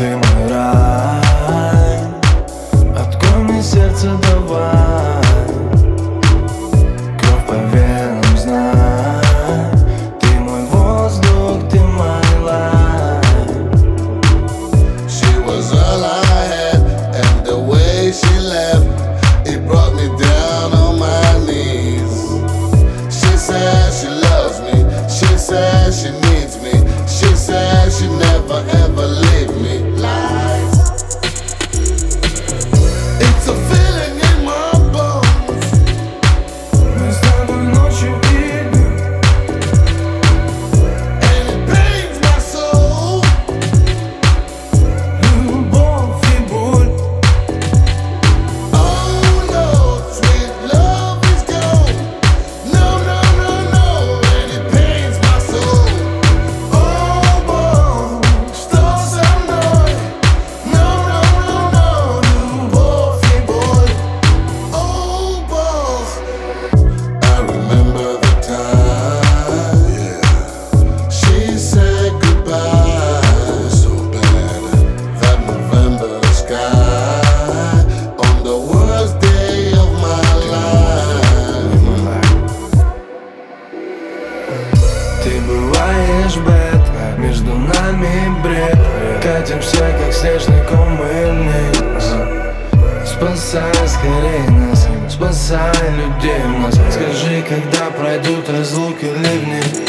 everything. Ты бываешь бед, между нами бред. Катимся, как снежный ком и вниз. Спасай скорее нас, спасай людей нас. Скажи, когда пройдут разлуки ливни.